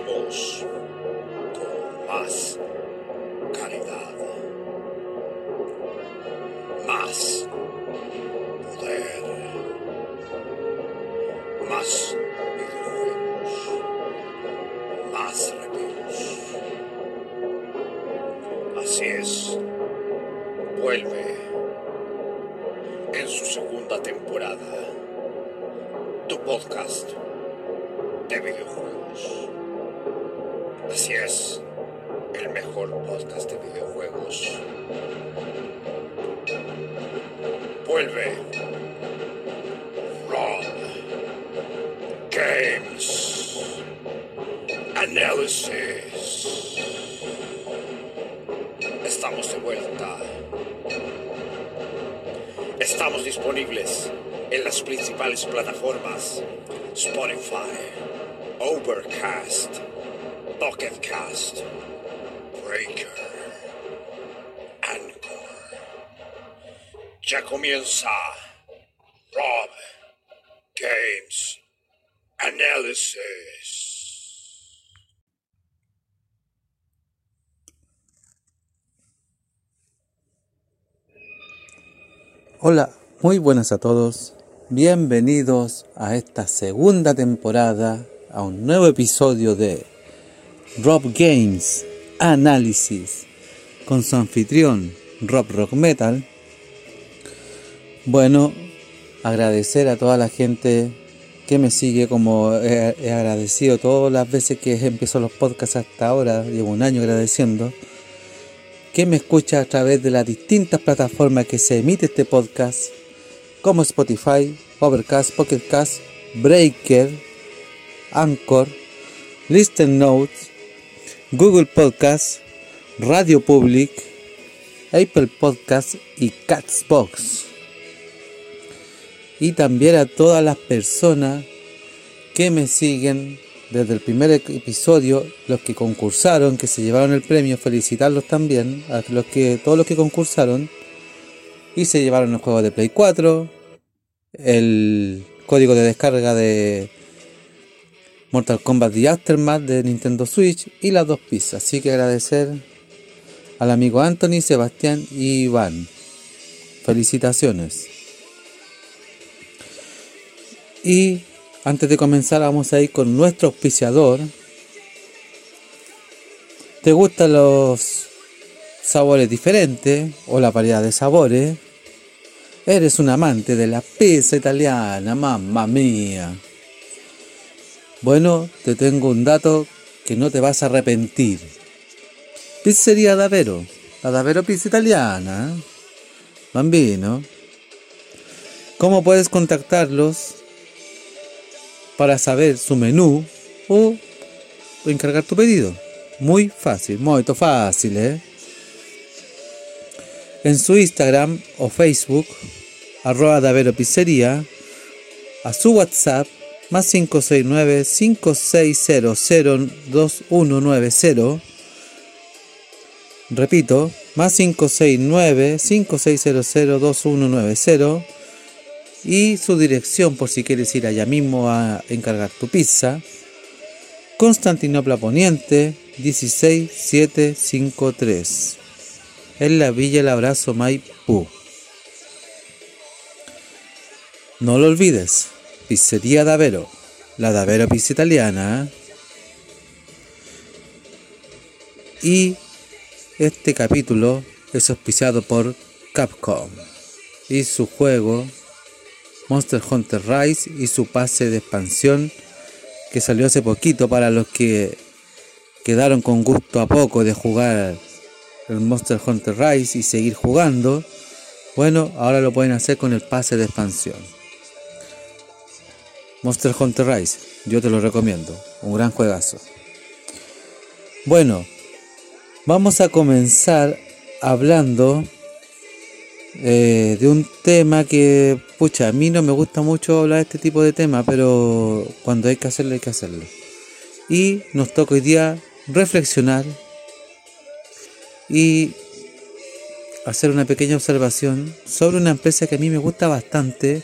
volvemos con más calidad, más poder, más videojuegos, más reviews. Así es, vuelve en su segunda temporada tu podcast de videojuegos. Así es, el mejor podcast de videojuegos. Vuelve. Rob. Games. Analysis. Estamos de vuelta. Estamos disponibles en las principales plataformas Spotify, Overcast, Pocket Cast, Breaker, Anchor. Ya comienza Rob Games Analysis. Hola, muy buenas a todos. Bienvenidos a esta segunda temporada, a un nuevo episodio de Rob Games Análisis con su anfitrión Rob Rock Metal. Bueno, agradecer a toda la gente que me sigue como he, agradecido todas las veces que empezó los podcasts hasta ahora, llevo un año agradeciendo que me escucha a través de las distintas plataformas que se emite este podcast, como Spotify, Overcast, Pocket Cast, Breaker, Anchor, Listen Notes, Google Podcast, Radio Public, Apple Podcast y Catsbox. Y también a todas las personas que me siguen desde el primer episodio, los que concursaron, que se llevaron el premio, felicitarlos también, a los que, todos los que concursaron, y se llevaron el juego de Play 4, el código de descarga de Mortal Kombat The Aftermath de Nintendo Switch y las dos pizzas. Así que agradecer al amigo Anthony, Sebastián y Iván. Felicitaciones. Y antes de comenzar vamos a ir con nuestro auspiciador. ¿Te gustan los sabores diferentes o la variedad de sabores? Eres un amante de la pizza italiana, mamma mía. Bueno, te tengo un dato que no te vas a arrepentir. Pizzería Davero, la Davero Pizza Italiana. Bambino. ¿Cómo puedes contactarlos? para saber su menú o encargar tu pedido. Muy fácil, muy fácil, ¿eh? En su Instagram o Facebook, arroba Davero Pizzería, a su WhatsApp, más 569-5600-2190. Repito, más 569-5600-2190 y su dirección por si quieres ir allá mismo a encargar tu pizza. Constantinopla Poniente 16753 en la Villa El Abrazo Maipú. No lo olvides, Pizzería Davero, la Davero Pizza Italiana. Y este capítulo es auspiciado por Capcom y su juego Monster Hunter Rise y su pase de expansión que salió hace poquito para los que quedaron con gusto a poco de jugar el Monster Hunter Rise y seguir jugando. Bueno, ahora lo pueden hacer con el pase de expansión. Monster Hunter Rise, yo te lo recomiendo, un gran juegazo. Bueno, vamos a comenzar hablando eh, de un tema que, pucha, a mí no me gusta mucho hablar de este tipo de temas, pero cuando hay que hacerlo, hay que hacerlo. Y nos toca hoy día reflexionar y hacer una pequeña observación sobre una empresa que a mí me gusta bastante,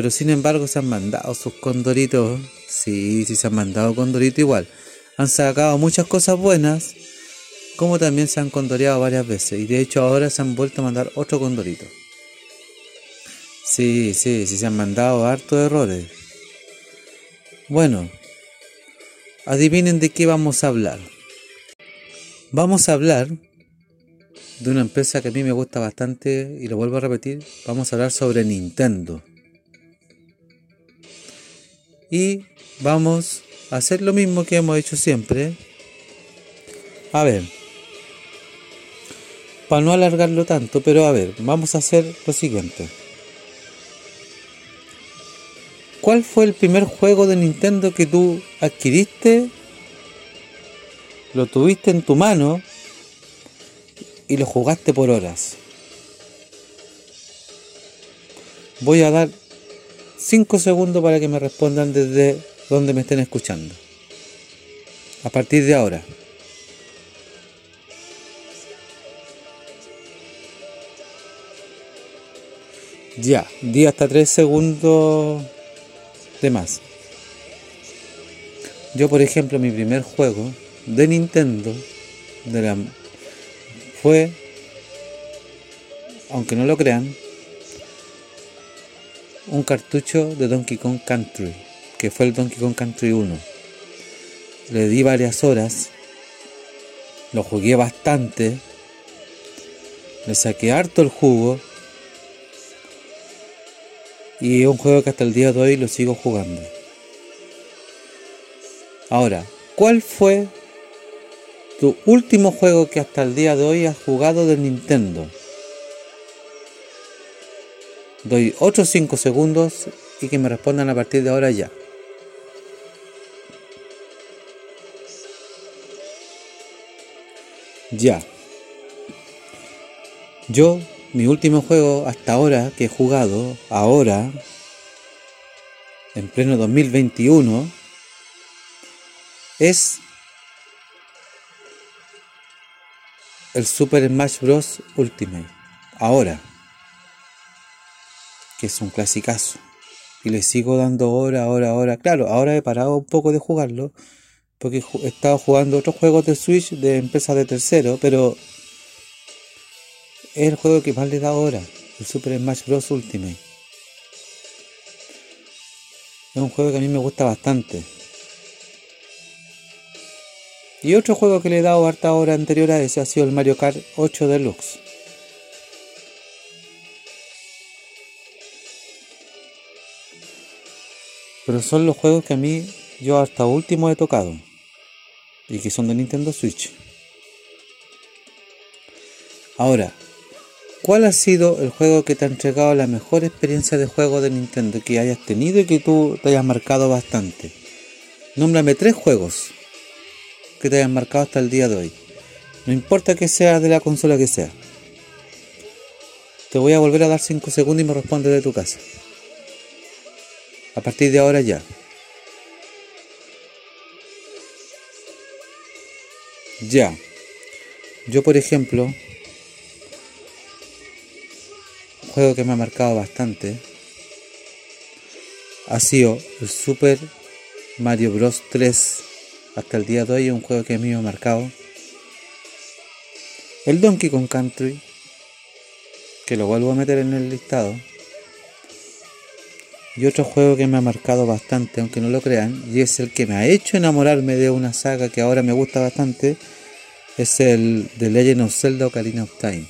pero sin embargo se han mandado sus condoritos. Sí, sí se han mandado condoritos igual. han sacado muchas cosas buenas, como también se han condoreado varias veces. Y de hecho ahora se han vuelto a mandar otro condorito. Sí, sí, sí se han mandado hartos errores. Bueno, adivinen de qué vamos a hablar. Vamos a hablar de una empresa que a mí me gusta bastante y lo vuelvo a repetir, vamos a hablar sobre Nintendo. Y vamos a hacer lo mismo que hemos hecho siempre. A ver, para no alargarlo tanto, pero a ver, vamos a hacer lo siguiente. ¿Cuál fue el primer juego de Nintendo que tú adquiriste? Lo tuviste en tu mano y lo jugaste por horas. Voy a dar 5 segundos para que me respondan desde donde me estén escuchando. A partir de ahora. Ya, di hasta 3 segundos de más. Yo, por ejemplo, mi primer juego de Nintendo de la fue, aunque no lo crean, un cartucho de Donkey Kong Country, que fue el Donkey Kong Country 1. Le di varias horas, lo jugué bastante, le saqué harto el jugo y es un juego que hasta el día de hoy lo sigo jugando. Ahora, ¿cuál fue tu último juego que hasta el día de hoy has jugado del Nintendo. Doy otros 5 segundos y que me respondan a partir de ahora ya. Ya. Yo, mi último juego hasta ahora que he jugado, ahora, en pleno 2021, es el Super Smash Bros. Ultimate. Ahora. Que es un clasicazo. Y le sigo dando hora, hora, hora. Claro, ahora he parado un poco de jugarlo. Porque he estado jugando otros juegos de Switch de empresas de tercero. Pero es el juego que más le da ahora. El Super Smash Bros. Ultimate. Es un juego que a mí me gusta bastante. Y otro juego que le he dado harta hora anterior a ese ha sido el Mario Kart 8 Deluxe. Pero son los juegos que a mí yo hasta último he tocado. Y que son de Nintendo Switch. Ahora, ¿cuál ha sido el juego que te ha entregado la mejor experiencia de juego de Nintendo que hayas tenido y que tú te hayas marcado bastante? Nómbrame tres juegos que te hayan marcado hasta el día de hoy. No importa que sea de la consola que sea. Te voy a volver a dar 5 segundos y me respondes de tu casa. A partir de ahora ya. Ya. Yo por ejemplo, un juego que me ha marcado bastante ha sido el Super Mario Bros 3 hasta el día de hoy es un juego que a mí me ha marcado. El Donkey Kong Country, que lo vuelvo a meter en el listado. Y otro juego que me ha marcado bastante, aunque no lo crean, y es el que me ha hecho enamorarme de una saga que ahora me gusta bastante, es el de Legend of Zelda Ocarina of Time.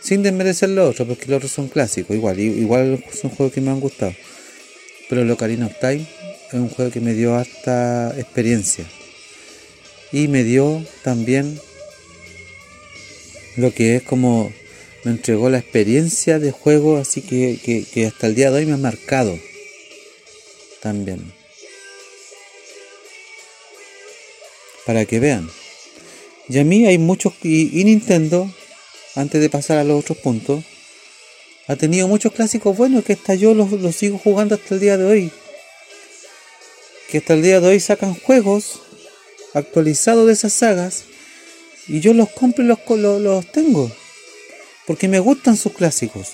Sin desmerecer los otros, porque los otros son clásicos, igual, igual son juegos que me han gustado. Pero el Ocarina of Time es un juego que me dio harta experiencia. Y me dio también lo que es como me entregó la experiencia de juego, así que, que, hasta el día de hoy me ha marcado también. Para que vean. Y a mí hay muchos, y, Nintendo, antes de pasar a los otros puntos, ha tenido muchos clásicos buenos que hasta yo los, los sigo jugando hasta el día de hoy que hasta el día de hoy sacan juegos actualizados de esas sagas y yo los compro y los, los, tengo porque me gustan sus clásicos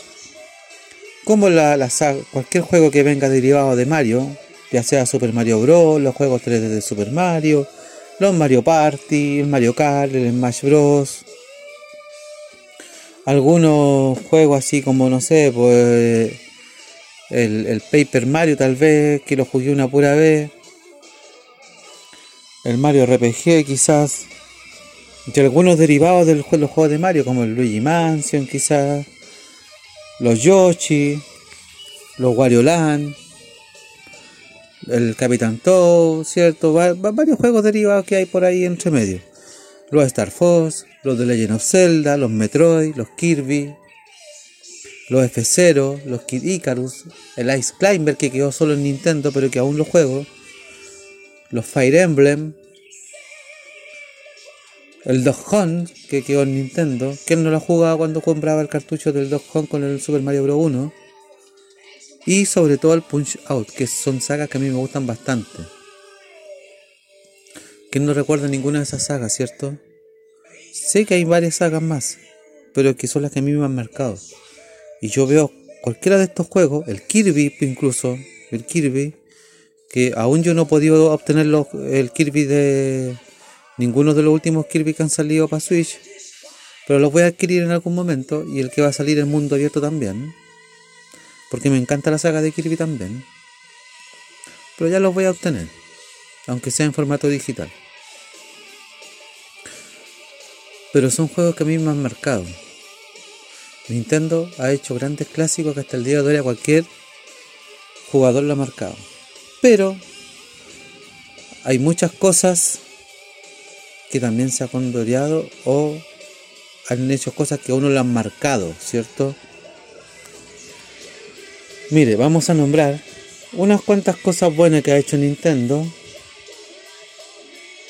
como la, cualquier juego que venga derivado de Mario ya sea Super Mario Bros los juegos 3D de Super Mario los Mario Party, el Mario Kart, el Smash Bros. Algunos juegos así como, no sé, pues el, el Paper Mario tal vez, que lo jugué una pura vez. El Mario RPG quizás. Y algunos derivados de los juegos de Mario, como el Luigi Mansion quizás. Los Yoshi. Los Wario Land. El Capitán Toad, ¿cierto? varios juegos derivados que hay por ahí entre medio. Los Star Fox, los de Legend of Zelda, los Metroid, los Kirby, los F0, los Kid Icarus, el Ice Climber que quedó solo en Nintendo pero que aún lo juego, los Fire Emblem, el Dog que quedó en Nintendo, que no lo jugaba cuando compraba el cartucho del Dog con el Super Mario Bros. 1, y sobre todo el Punch Out, que son sagas que a mí me gustan bastante. Que no recuerda ninguna de esas sagas, ¿cierto? Sé que hay varias sagas más, pero que son las que a mí me han marcado. Y yo veo cualquiera de estos juegos, el Kirby incluso, el Kirby, que aún yo no he podido obtener el Kirby de ninguno de los últimos Kirby que han salido para Switch, pero los voy a adquirir en algún momento y el que va a salir en mundo abierto también, porque me encanta la saga de Kirby también. Pero ya los voy a obtener, aunque sea en formato digital. Pero son juegos que a mí me han marcado. Nintendo ha hecho grandes clásicos que hasta el día de hoy a cualquier jugador lo ha marcado. Pero hay muchas cosas que también se han condoreado o han hecho cosas que a uno le han marcado, ¿cierto? Mire, vamos a nombrar unas cuantas cosas buenas que ha hecho Nintendo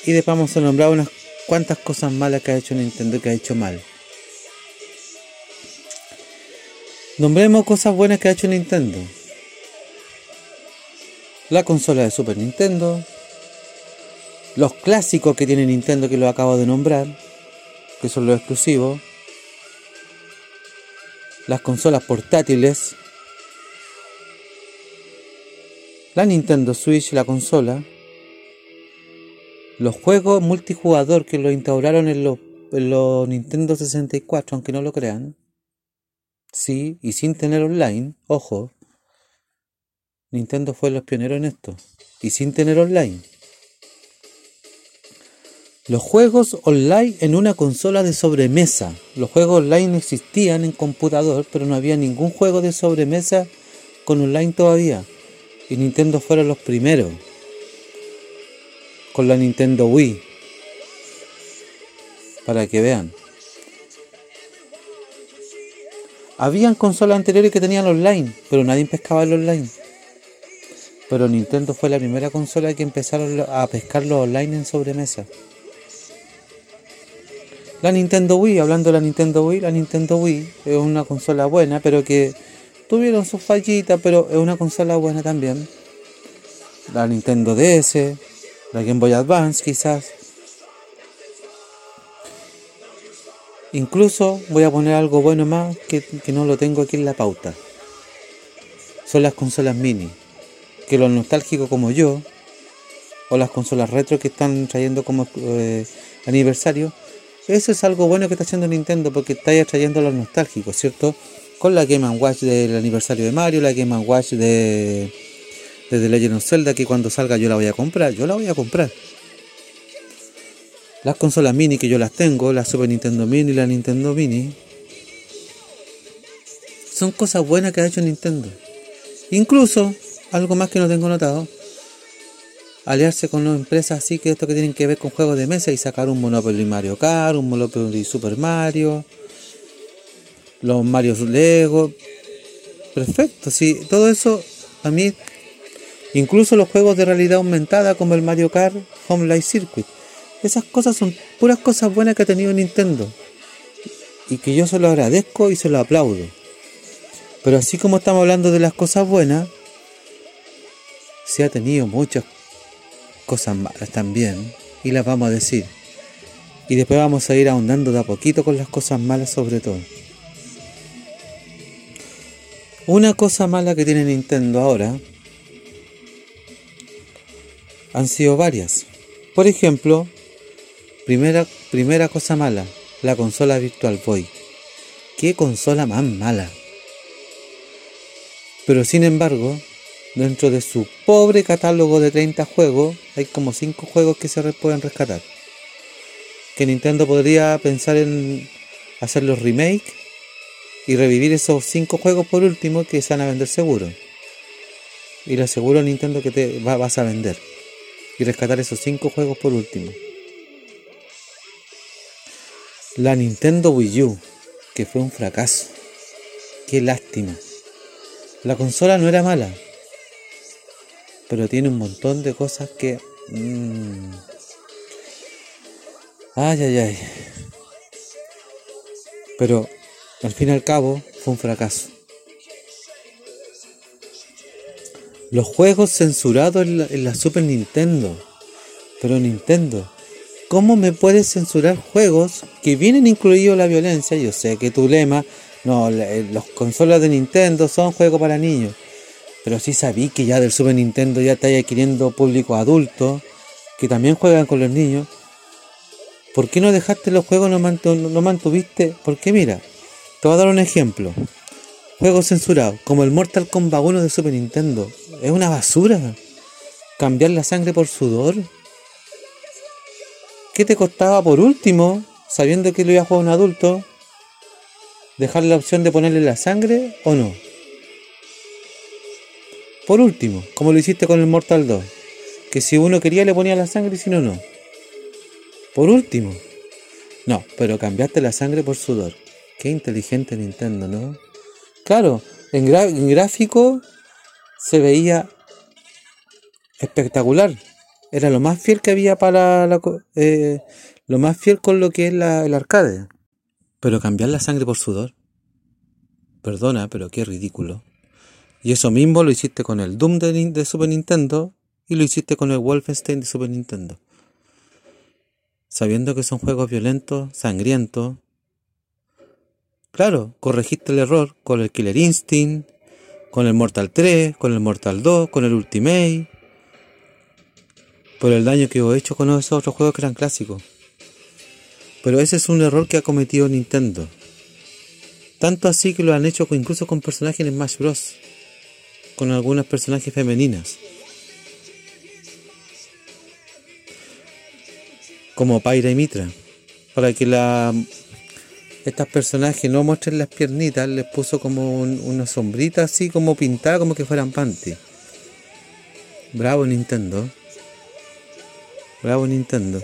y después vamos a nombrar unas cuántas cosas malas que ha hecho Nintendo que ha hecho mal. Nombremos cosas buenas que ha hecho Nintendo. La consola de Super Nintendo. Los clásicos que tiene Nintendo que lo acabo de nombrar. Que son los exclusivos. Las consolas portátiles. La Nintendo Switch, la consola los juegos multijugador que lo instauraron en los, Nintendo 64, aunque no lo crean, sí, y sin tener online, ojo, Nintendo fue los pioneros en esto, y sin tener online. Los juegos online en una consola de sobremesa. Los juegos online existían en computador, pero no había ningún juego de sobremesa con online todavía. Y Nintendo fueron los primeros con la Nintendo Wii. Para que vean. Habían consolas anteriores que tenían online, pero nadie pescaba el online. Pero Nintendo fue la primera consola que empezaron a pescar los online en sobremesa. La Nintendo Wii, hablando de la Nintendo Wii, la Nintendo Wii es una consola buena, pero que tuvieron sus fallitas, pero es una consola buena también. La Nintendo DS, la Game Boy Advance quizás. Incluso voy a poner algo bueno más que, no lo tengo aquí en la pauta. Son las consolas mini. Que los nostálgicos como yo, o las consolas retro que están trayendo como eh, aniversario, eso es algo bueno que está haciendo Nintendo porque está trayendo a los nostálgicos, ¿cierto? Con la Game Watch del aniversario de Mario, la Game Watch de desde Legend of Zelda que cuando salga yo la voy a comprar, yo la voy a comprar. Las consolas mini que yo las tengo, la Super Nintendo Mini y la Nintendo Mini, son cosas buenas que ha hecho Nintendo. Incluso, algo más que no tengo notado, aliarse con una empresas así que esto que tienen que ver con juegos de mesa y sacar un Monopoly Mario Kart, un Monopoly Super Mario, los Mario Lego. Perfecto, sí, todo eso a mí Incluso los juegos de realidad aumentada como el Mario Kart Home Life Circuit. Esas cosas son puras cosas buenas que ha tenido Nintendo. Y que yo se lo agradezco y se lo aplaudo. Pero así como estamos hablando de las cosas buenas, se ha tenido muchas cosas malas también. Y las vamos a decir. Y después vamos a ir ahondando de a poquito con las cosas malas sobre todo. Una cosa mala que tiene Nintendo ahora han sido varias. Por ejemplo, Primera, primera cosa mala, la consola Virtual Boy. Qué consola más mala. Pero sin embargo, dentro de su pobre catálogo de 30 juegos, hay como 5 juegos que se pueden rescatar. Que Nintendo podría pensar en hacer los remakes y revivir esos 5 juegos por último que se van a vender seguro. Y le aseguro a Nintendo que te vas a vender. Y rescatar esos 5 juegos por último. La Nintendo Wii U, que fue un fracaso. Qué lástima. La consola no era mala, pero tiene un montón de cosas que... Mmm, ay, ay, ay. Pero al fin y al cabo fue un fracaso. Los juegos censurados en la, en la Super Nintendo. Pero Nintendo, ¿Cómo me puedes censurar juegos que vienen incluidos la violencia? Yo sé que tu lema, no, los consolas de Nintendo son juegos para niños. Pero sí sabí que ya del Super Nintendo ya está adquiriendo público adulto, que también juegan con los niños. ¿Por qué no dejaste los juegos, no, mantuviste? Porque mira, te voy a dar un ejemplo. Juegos censurados, como el Mortal Kombat 1 de Super Nintendo. Es una basura. Cambiar la sangre por sudor. ¿Qué te costaba por último, sabiendo que lo iba a jugar un adulto, dejarle la opción de ponerle la sangre o no? Por último, como lo hiciste con el Mortal 2, que si uno quería le ponía la sangre y si no, no. Por último. No, pero cambiaste la sangre por sudor. Qué inteligente Nintendo, ¿no? Claro, en, gráfico se veía espectacular era lo más fiel que había para la, eh, lo más fiel con lo que es la, el arcade. Pero cambiar la sangre por sudor. Perdona, pero qué ridículo. Y eso mismo lo hiciste con el Doom de, de Super Nintendo y lo hiciste con el Wolfenstein de Super Nintendo. Sabiendo que son juegos violentos, sangrientos. Claro, corregiste el error con el Killer Instinct, con el Mortal 3, con el Mortal 2, con el Ultimate por el daño que he hecho con esos otros juegos que eran clásicos. Pero ese es un error que ha cometido Nintendo. Tanto así que lo han hecho incluso con personajes en Smash Bros. Con algunas personajes femeninas. Como Pyra y Mitra. Para que la estas personajes no muestren las piernitas, les puso como una sombrita así como pintada como que fueran panty. Bravo Nintendo. Bravo Nintendo.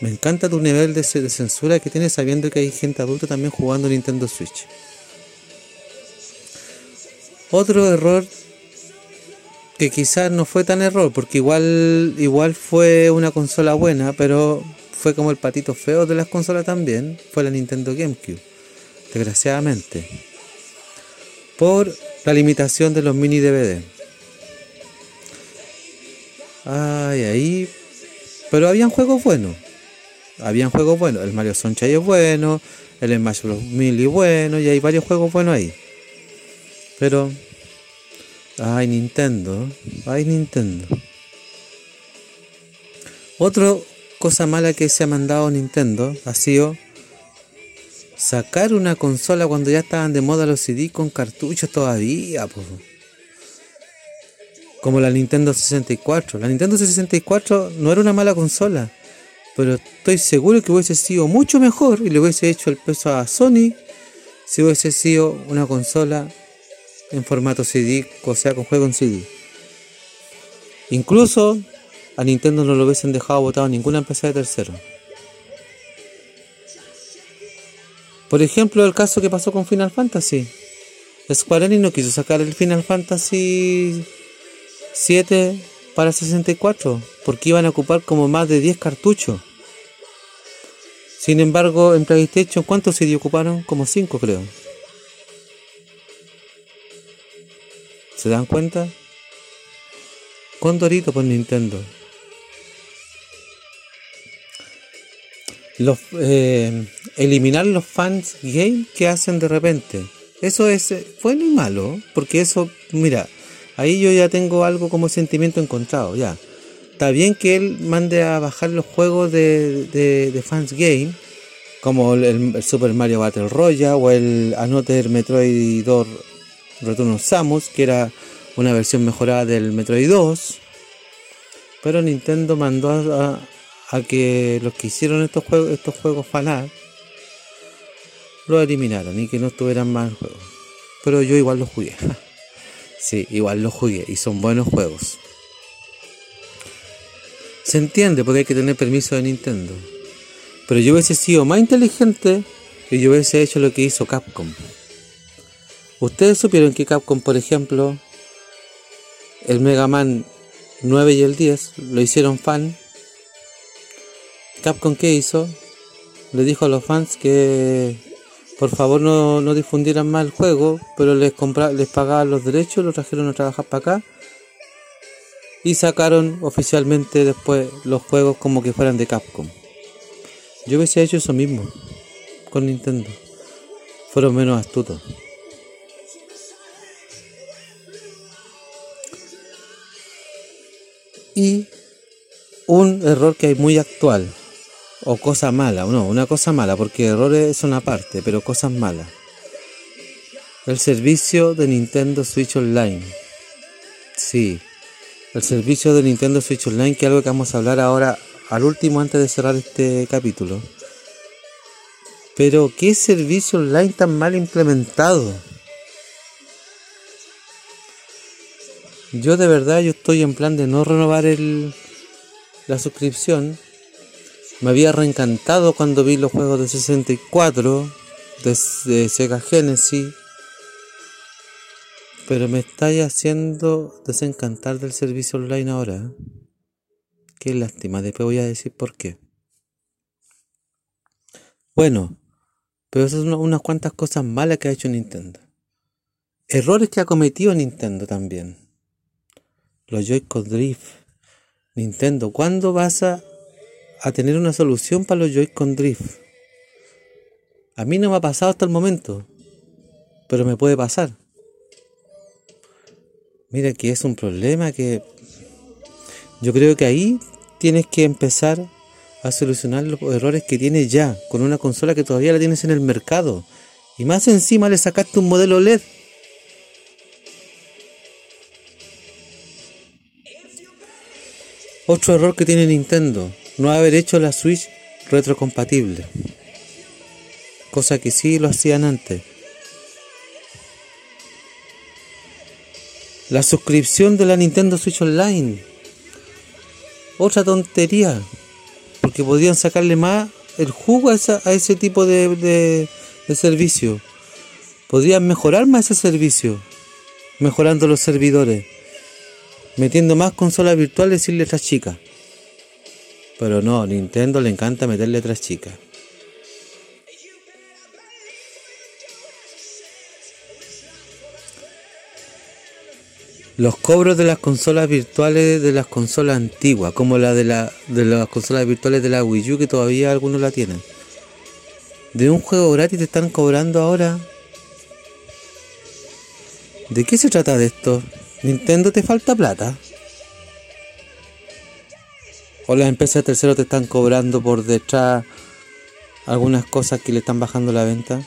Me encanta tu nivel de, censura que tienes sabiendo que hay gente adulta también jugando Nintendo Switch. Otro error que quizás no fue tan error, porque igual, igual fue una consola buena, pero fue como el patito feo de las consolas también, fue la Nintendo GameCube, desgraciadamente, por la limitación de los mini DVD. Ay, ahí pero habían juegos buenos. Habían juegos buenos. El Mario Sunshine es bueno. El Smash Bros. Melee bueno. Y hay varios juegos buenos ahí. Pero. Ay, Nintendo. Ay, Nintendo. Otra cosa mala que se ha mandado Nintendo ha sido sacar una consola cuando ya estaban de moda los CD con cartuchos todavía. Como la Nintendo 64. La Nintendo 64 no era una mala consola, pero estoy seguro que hubiese sido mucho mejor y le hubiese hecho el peso a Sony si hubiese sido una consola en formato CD, o sea, con juego en CD. Incluso a Nintendo no lo hubiesen dejado botado ninguna empresa de tercero. Por ejemplo, el caso que pasó con Final Fantasy. Square Enix no quiso sacar el Final Fantasy 7 para 64, porque iban a ocupar como más de 10 cartuchos. Sin embargo, en PlayStation, ¿cuántos CD ocuparon? Como 5 creo. ¿Se dan cuenta? Condorito por Nintendo. Los, eh, eliminar los fans game que hacen de repente. Eso es bueno y malo, porque eso, mira, Ahí yo ya tengo algo como sentimiento encontrado, ya. está bien que él mande a bajar los juegos de, de, Fans Game, como el, Super Mario Battle Royale o el Another Metroid 2 Return of Samus, que era una versión mejorada del Metroid 2. Pero Nintendo mandó a, que los que hicieron estos juegos, estos juegos fanat, lo eliminaran y que no estuvieran más en juego. Pero yo igual los jugué. sí, igual los jugué y son buenos juegos. Se entiende porque hay que tener permiso de Nintendo. Pero yo hubiese sido más inteligente y yo hubiese hecho lo que hizo Capcom. Ustedes supieron que Capcom, por ejemplo, el Mega Man 9 y el 10 lo hicieron fan Capcom ¿qué hizo? Le dijo a los fans que por favor no, no difundieran más el juego, pero les, compra, les pagaban los derechos, los trajeron a trabajar para acá y sacaron oficialmente después los juegos como que fueran de Capcom. Yo hubiese hecho eso mismo con Nintendo. Fueron menos astutos. Y un error que hay muy actual o cosa mala, no, una cosa mala, porque errores son aparte, pero cosas malas. El servicio de Nintendo Switch Online. Sí, el servicio de Nintendo Switch Online, que es algo que vamos a hablar ahora al último antes de cerrar este capítulo. Pero qué servicio online tan mal implementado. Yo de verdad yo estoy en plan de no renovar el, la suscripción me había reencantado cuando vi los juegos de 64, de, Sega Genesis, pero me estáis haciendo desencantar del servicio online ahora. ¿eh? Qué lástima, después voy a decir por qué. Bueno, pero esas son unas cuantas cosas malas que ha hecho Nintendo. Errores que ha cometido Nintendo también. Los Joy-Con Drift. Nintendo, ¿cuándo vas a a tener una solución para los Joy-Con Drift. A mí no me ha pasado hasta el momento, pero me puede pasar. Mira que es un problema que yo creo que ahí tienes que empezar a solucionar los errores que tienes ya con una consola que todavía la tienes en el mercado. Y más encima le sacaste un modelo LED. Otro error que tiene Nintendo no haber hecho la Switch retrocompatible, cosa que sí lo hacían antes. La suscripción de la Nintendo Switch Online, otra tontería, porque podían sacarle más el jugo a, ese tipo de, de servicio. Podrían mejorar más ese servicio, mejorando los servidores, metiendo más consolas virtuales sin letras chicas. Pero no, Nintendo le encanta meter letras chicas. Los cobros de las consolas virtuales de las consolas antiguas, como la de, la de las consolas virtuales de la Wii U, que todavía algunos la tienen. De un juego gratis te están cobrando ahora. ¿De qué se trata de esto? ¿Nintendo te falta plata? o las empresas de tercero te están cobrando por detrás algunas cosas que le están bajando la venta.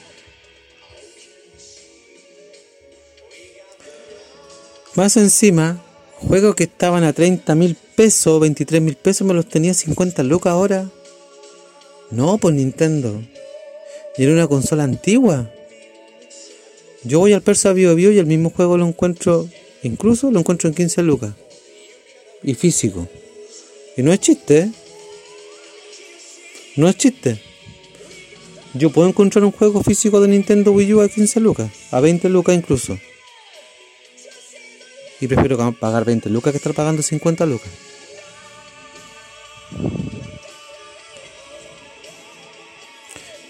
Más encima, juegos que estaban a 30 mil pesos, 23 mil pesos, me los tenía 50 lucas ahora. No, por Nintendo. Y era una consola antigua. Yo voy al Persa Bio Bio y el mismo juego lo encuentro, incluso lo encuentro en 15 lucas. Y físico. Y no es chiste. ¿eh? No es chiste. Yo puedo encontrar un juego físico de Nintendo Wii U a 15 lucas, a 20 lucas incluso. Y prefiero pagar 20 lucas que estar pagando 50 lucas.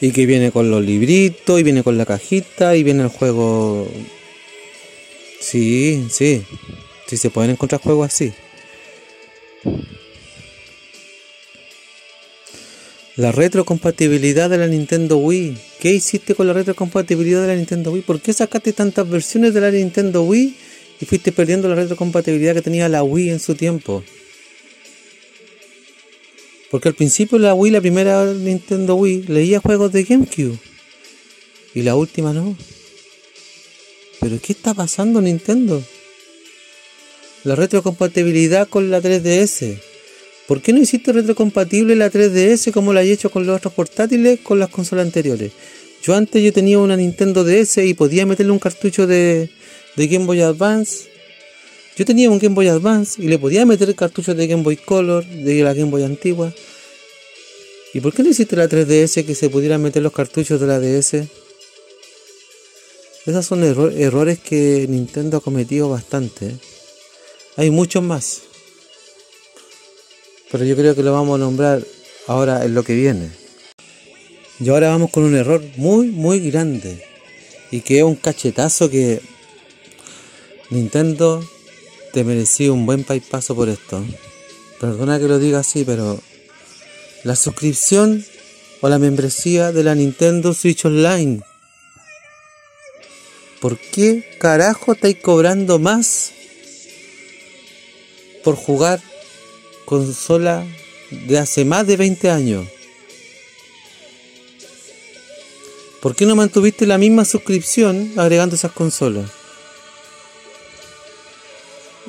Y que viene con los libritos, y viene con la cajita, y viene el juego. Sí, sí. Sí se pueden encontrar juegos así. La retrocompatibilidad de la Nintendo Wii. ¿Qué hiciste con la retrocompatibilidad de la Nintendo Wii? ¿Por qué sacaste tantas versiones de la Nintendo Wii y fuiste perdiendo la retrocompatibilidad que tenía la Wii en su tiempo? Porque al principio la Wii, la primera Nintendo Wii, leía juegos de GameCube. Y la última no. ¿Pero qué está pasando Nintendo? La retrocompatibilidad con la 3DS. ¿Por qué no hiciste retrocompatible la 3DS como la he hecho con los otros portátiles con las consolas anteriores? Yo antes yo tenía una Nintendo DS y podía meterle un cartucho de, de Game Boy Advance. Yo tenía un Game Boy Advance y le podía meter cartuchos de Game Boy Color, de la Game Boy antigua. ¿Y por qué no hiciste la 3DS que se pudieran meter los cartuchos de la DS? Esos son errores que Nintendo ha cometido bastante. ¿eh? Hay muchos más. Pero yo creo que lo vamos a nombrar ahora en lo que viene. Y ahora vamos con un error muy, muy grande. Y que es un cachetazo que Nintendo te merecía un buen paso por esto. Perdona que lo diga así, pero la suscripción o la membresía de la Nintendo Switch Online ¿Por qué carajo estáis cobrando más por jugar consola de hace más de 20 años? ¿Por qué no mantuviste la misma suscripción agregando esas consolas?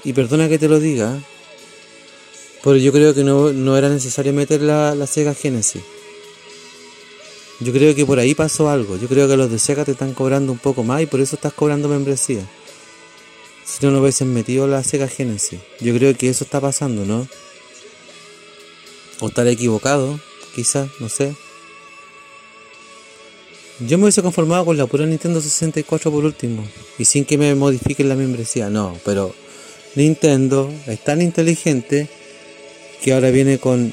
Y perdona que te lo diga, pero yo creo que no, era necesario meter la, la Sega Genesis. Yo creo que por ahí pasó algo. Yo creo que los de Sega te están cobrando un poco más y por eso estás cobrando membresía. Si no, no hubiesen metido la Sega Genesis. Yo creo que eso está pasando, ¿no? O estar equivocado, quizás, no sé. Yo me hubiese conformado con la pura Nintendo 64 por último. Y sin que me modifiquen la membresía. No, pero Nintendo es tan inteligente que ahora viene con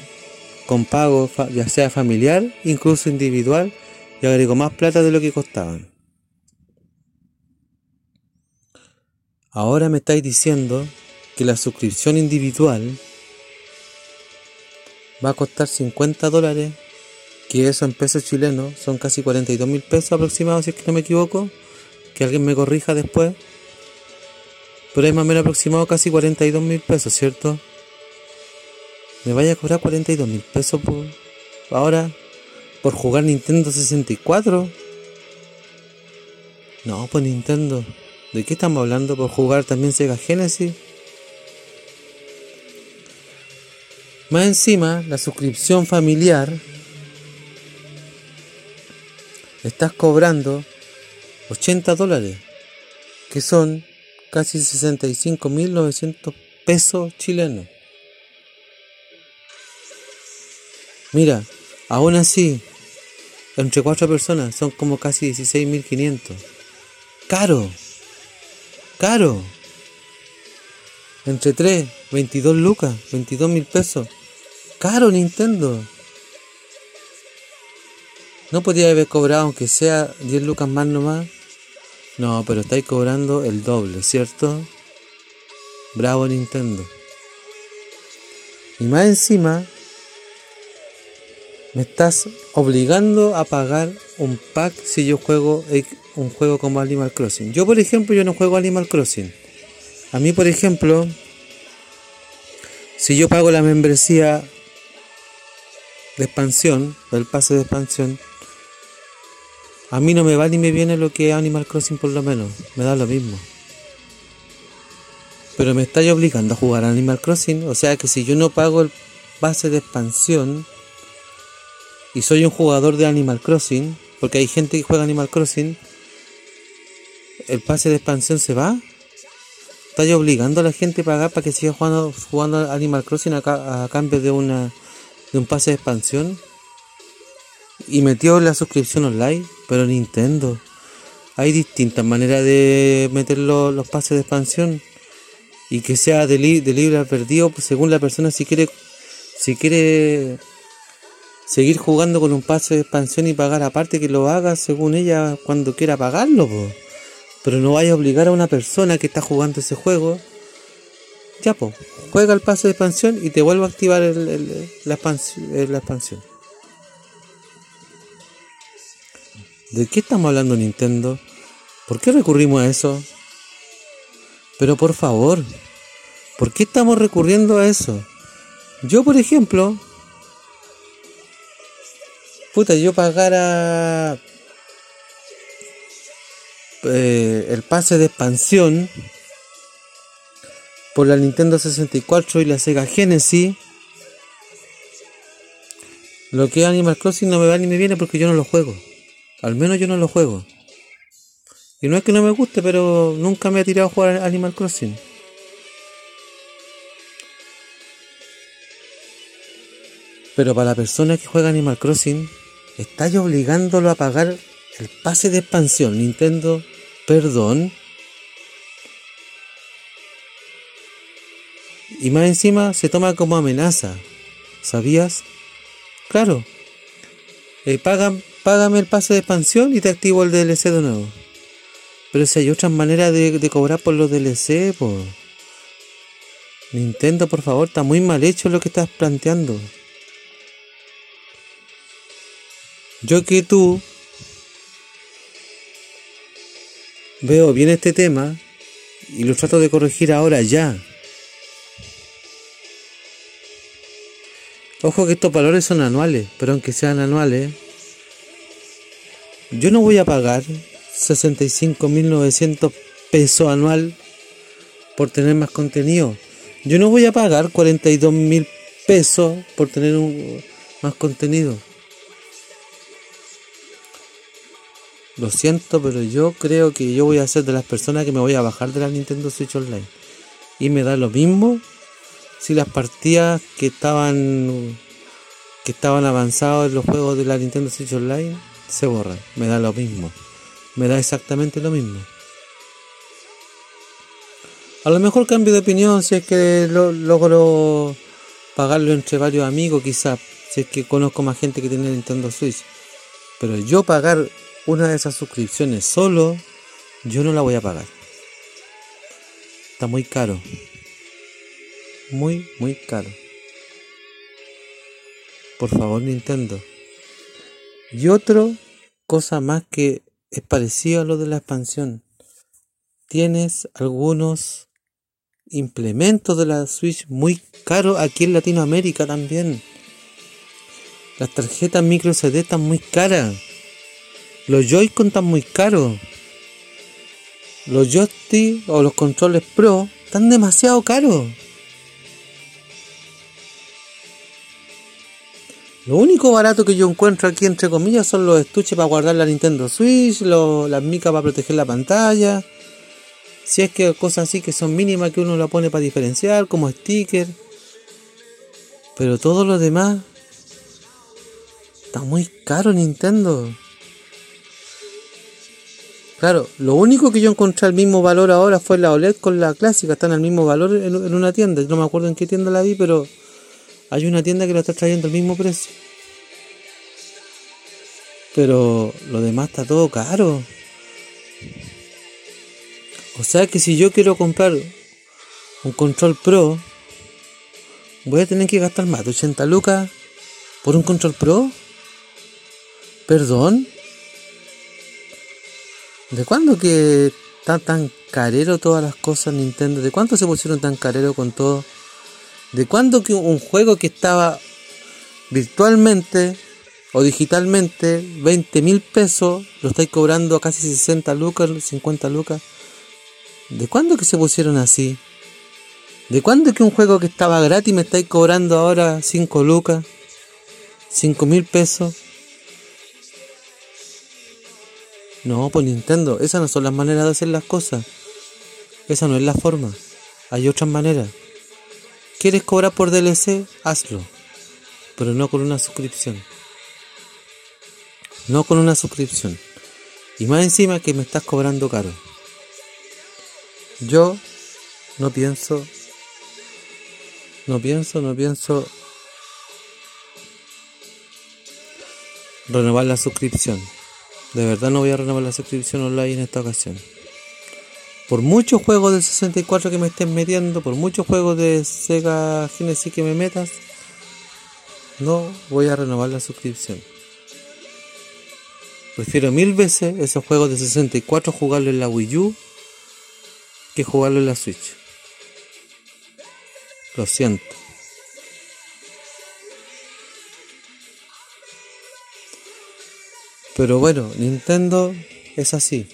con pago ya sea familiar, incluso individual, y agregó más plata de lo que costaban. Ahora me estáis diciendo que la suscripción individual va a costar 50 dólares, que eso en pesos chilenos son casi 42 mil pesos aproximados, si es que no me equivoco, que alguien me corrija después, pero es más o menos aproximado casi 42 mil pesos, ¿cierto? Me vaya a cobrar 42 mil pesos por ahora por jugar Nintendo 64. No, pues Nintendo. ¿De qué estamos hablando? ¿Por jugar también Sega Genesis? Más encima, la suscripción familiar. Estás cobrando 80 dólares. Que son casi 65.900 pesos chilenos. Mira, aún así, entre cuatro personas son como casi 16.500. Caro. Caro. Entre tres, 22 lucas, 22 mil pesos. Caro Nintendo. ¿No podía haber cobrado aunque sea 10 lucas más nomás? No, pero estáis cobrando el doble, ¿cierto? Bravo Nintendo. Y más encima, me estás obligando a pagar un pack si yo juego un juego como Animal Crossing. Yo, por ejemplo, yo no juego Animal Crossing. A mí, por ejemplo, si yo pago la membresía de expansión, el pase de expansión, a mí no me va ni me viene lo que es Animal Crossing por lo menos, me da lo mismo. Pero me estáis obligando a jugar Animal Crossing, o sea que si yo no pago el pase de expansión, y soy un jugador de Animal Crossing, porque hay gente que juega Animal Crossing, el pase de expansión se va. Está obligando a la gente a pagar para que siga jugando, Animal Crossing a, cambio de una de un pase de expansión. Y metió la suscripción online, pero Nintendo. Hay distintas maneras de meter los, los pases de expansión. Y que sea de, de libre perdido, pues, según la persona si quiere si quiere seguir jugando con un pase de expansión y pagar aparte que lo haga según ella cuando quiera pagarlo, pero no vaya a obligar a una persona que está jugando ese juego. Ya, pues, juega el pase de expansión y te vuelve a activar la, expansión, ¿De qué estamos hablando Nintendo? ¿Por qué recurrimos a eso? Pero por favor, ¿por qué estamos recurriendo a eso? Yo, por ejemplo, puta, yo pagara eh, el pase de expansión por la Nintendo 64 y la Sega Genesis, lo que es Animal Crossing no me va ni me viene porque yo no lo juego. Al menos yo no lo juego. Y no es que no me guste, pero nunca me ha tirado a jugar Animal Crossing. Pero para la persona que juega Animal Crossing, estáis obligándolo a pagar el pase de expansión. Nintendo, perdón. Y más encima se toma como amenaza. ¿Sabías? Claro. Eh, págame el pase de expansión y te activo el DLC de nuevo. Pero si hay otras maneras de, cobrar por los DLC, pues. Nintendo, por favor, está muy mal hecho lo que estás planteando. Yo que tú veo bien este tema y lo trato de corregir ahora ya. Ojo que estos valores son anuales, pero aunque sean anuales, yo no voy a pagar 65.900 pesos anual por tener más contenido. Yo no voy a pagar 42.000 pesos por tener más contenido. Lo siento, pero yo creo que yo voy a ser de las personas que me voy a bajar de la Nintendo Switch Online. Y me da lo mismo si las partidas que estaban que estaban avanzados en los juegos de la Nintendo Switch Online se borran. Me da lo mismo. Me da exactamente lo mismo. A lo mejor cambio de opinión si es que logro pagarlo entre varios amigos, quizás. Si es que conozco más gente que tiene Nintendo Switch. Pero yo pagar una de esas suscripciones solo, yo no la voy a pagar. Está muy caro muy, muy caro. Por favor, Nintendo. Y otra cosa más que es parecido a lo de la expansión. Tienes algunos implementos de la Switch muy caros aquí en Latinoamérica también. Las tarjetas micro CD están muy caras. Los Joy-Con están muy caros. Los joystick o los controles Pro están demasiado caros. Lo único barato que yo encuentro aquí, entre comillas, son los estuches para guardar la Nintendo Switch, las micas para proteger la pantalla. Si es que cosas así que son mínimas que uno la pone para diferenciar, como sticker. Pero todo lo demás está muy caro Nintendo. Claro, lo único que yo encontré al mismo valor ahora fue la OLED con la clásica, están al mismo valor en, una tienda. No me acuerdo en qué tienda la vi, pero hay una tienda que lo está trayendo al mismo precio. Pero lo demás está todo caro. O sea que si yo quiero comprar un control pro, voy a tener que gastar más de 80 lucas por un control pro. Perdón. ¿De cuándo que está tan carero todas las cosas Nintendo? ¿De cuánto se pusieron tan carero con todo? ¿De cuándo que un juego que estaba virtualmente o digitalmente 20 mil pesos lo estáis cobrando a casi 60 lucas, 50 lucas? ¿De cuándo que se pusieron así? ¿De cuándo que un juego que estaba gratis me estáis cobrando ahora 5 lucas? 5 mil pesos? No, pues Nintendo, esas no son las maneras de hacer las cosas. Esa no es la forma. Hay otras maneras. ¿Quieres cobrar por DLC? Hazlo. Pero no con una suscripción. No con una suscripción. Y más encima que me estás cobrando caro. Yo no pienso. No pienso, no pienso. Renovar la suscripción. De verdad no voy a renovar la suscripción online en esta ocasión por muchos juegos de 64 que me estén metiendo, por muchos juegos de Sega Genesis que me metas, no voy a renovar la suscripción. Prefiero mil veces esos juegos de 64 jugarlo en la Wii U que jugarlo en la Switch. Lo siento. Pero bueno, Nintendo es así.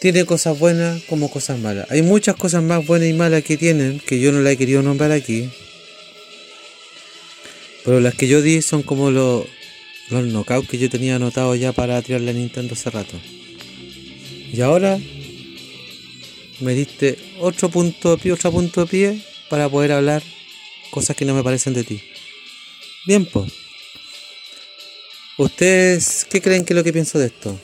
Tiene cosas buenas como cosas malas. Hay muchas cosas más buenas y malas que tienen, que yo no las he querido nombrar aquí. Pero las que yo di son como los, los knockouts que yo tenía anotados ya para tirarle a Nintendo hace rato. Y ahora me diste otro punto de pie, otro punto de pie para poder hablar cosas que no me parecen de ti. Bien, pues. ¿Ustedes qué creen que es lo que pienso de esto?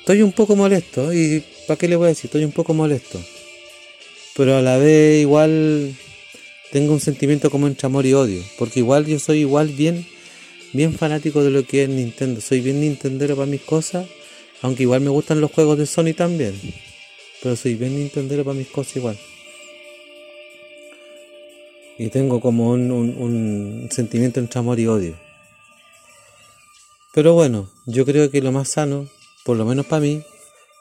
Estoy un poco molesto y ¿para qué le voy a decir? Estoy un poco molesto. Pero a la vez igual tengo un sentimiento como entre amor y odio. Porque igual yo soy igual bien, bien fanático de lo que es Nintendo. Soy bien Nintendero para mis cosas. Aunque igual me gustan los juegos de Sony también. Pero soy bien Nintendero para mis cosas igual. Y tengo como un, un sentimiento entre amor y odio. Pero bueno, yo creo que lo más sano por lo menos para mí,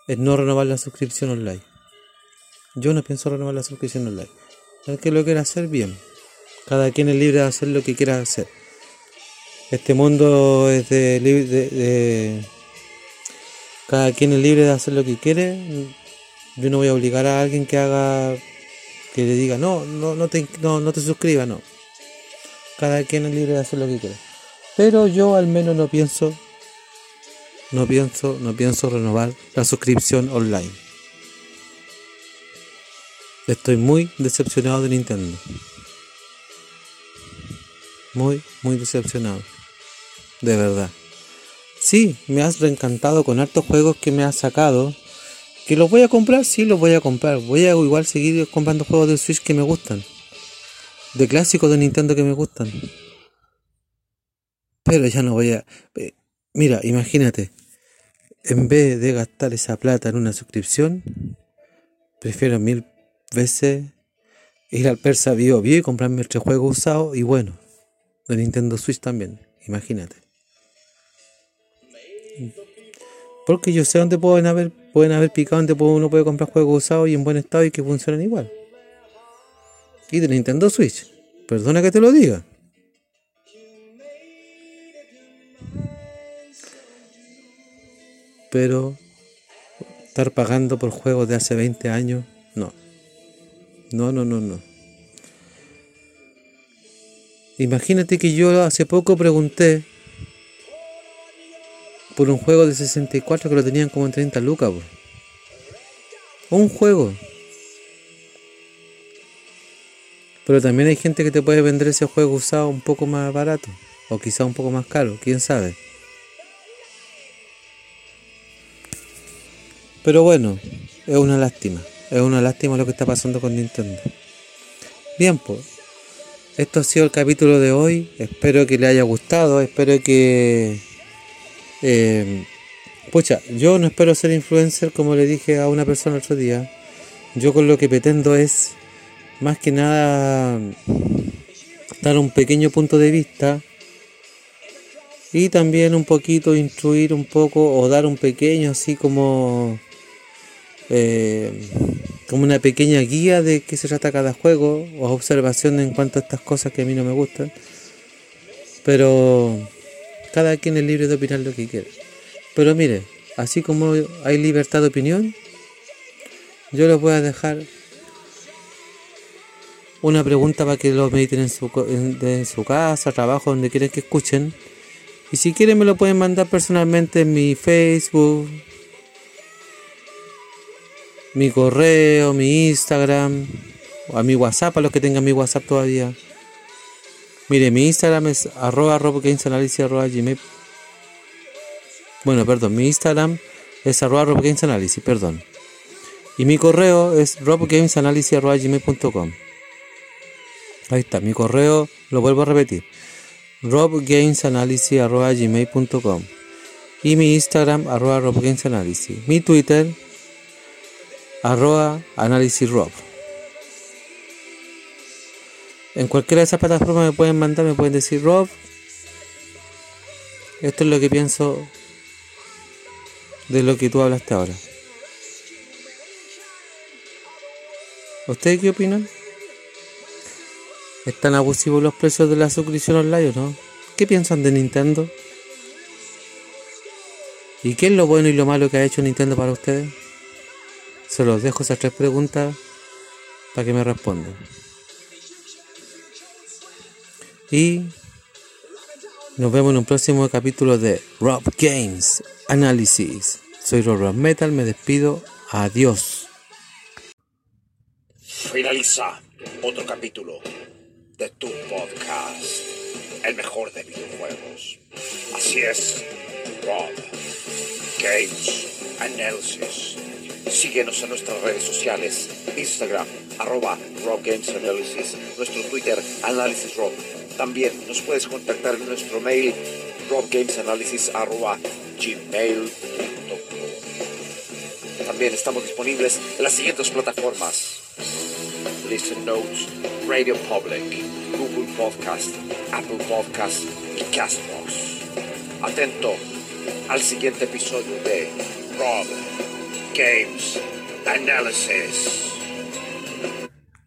es no renovar la suscripción online. Yo no pienso renovar la suscripción online. El que lo quiera hacer, bien. Cada quien es libre de hacer lo que quiera hacer. Este mundo es de, de, Cada quien es libre de hacer lo que quiere. Yo no voy a obligar a alguien que haga... Que le diga, no, no, no te, no, no te suscribas, no. Cada quien es libre de hacer lo que quiera. Pero yo al menos no pienso no pienso, no pienso renovar la suscripción online. Estoy muy decepcionado de Nintendo. Muy, muy decepcionado. De verdad. Sí, me has reencantado con hartos juegos que me has sacado. Que los voy a comprar, sí los voy a comprar. Voy a igual seguir comprando juegos de Switch que me gustan. De clásicos de Nintendo que me gustan. Pero ya no voy a... Eh, mira, imagínate en vez de gastar esa plata en una suscripción, prefiero mil veces ir al Persa Bio Bio y comprarme este juego usado y bueno, de Nintendo Switch también, imagínate. Porque yo sé dónde pueden haber, pueden haber picado, donde uno puede comprar juegos usados y en buen estado y que funcionan igual. Y de Nintendo Switch, perdona que te lo diga. pero estar pagando por juegos de hace 20 años, no. No, no, no, no. Imagínate que yo hace poco pregunté por un juego de 64 que lo tenían como en 30 lucas. Un juego. Pero también hay gente que te puede vender ese juego usado un poco más barato. O quizá un poco más caro, quién sabe. Pero bueno, es una lástima. Es una lástima lo que está pasando con Nintendo. Bien, pues. Esto ha sido el capítulo de hoy. Espero que le haya gustado. Espero que... Eh, pucha, yo no espero ser influencer como le dije a una persona otro día. Yo con lo que pretendo es, más que nada, dar un pequeño punto de vista y también un poquito instruir un poco o dar un pequeño así como eh, como una pequeña guía de qué se trata cada juego o observación en cuanto a estas cosas que a mí no me gustan. Pero cada quien es libre de opinar lo que quiera. Pero mire, así como hay libertad de opinión, yo les voy a dejar una pregunta para que lo mediten en su, en su casa, trabajo, donde quieran que escuchen. Y si quieren me lo pueden mandar personalmente en mi Facebook, mi correo, mi Instagram, o a mi WhatsApp, a los que tengan mi WhatsApp todavía. Mire, mi Instagram es arroba arroba gmail. Bueno, perdón, mi Instagram es arroba robgamesanalysis, perdón. Y mi correo es robgamesanalysis.gmail.com Ahí está, mi correo, lo vuelvo a repetir. robgamesanalysis.gmail.com Y mi Instagram, arroba robgamesanalysis. Mi Twitter, arroba análisis rob. En cualquiera de esas plataformas me pueden mandar, me pueden decir Rob. Esto es lo que pienso de lo que tú hablaste ahora. ¿Ustedes qué opinan? ¿Están abusivos los precios de la suscripción online o no? ¿Qué piensan de Nintendo? ¿Y qué es lo bueno y lo malo que ha hecho Nintendo para ustedes? Se los dejo esas tres preguntas para que me respondan. Y nos vemos en un próximo capítulo de Rob Games Analysis. Soy Rob Metal, me despido. Adiós. Finaliza otro capítulo de tu podcast, el mejor de videojuegos. Así es, Rob Games Analysis. Síguenos en nuestras redes sociales, Instagram, arroba Rob Games Analysis, nuestro Twitter, Análisis Rob. También nos puedes contactar en nuestro mail, robgamesanalysis arroba gmail.com. También estamos disponibles en las siguientes plataformas. Listen Notes, Radio Public, Google Podcast, Apple Podcast y Castbox. Atento al siguiente episodio de Rob Games Analysis.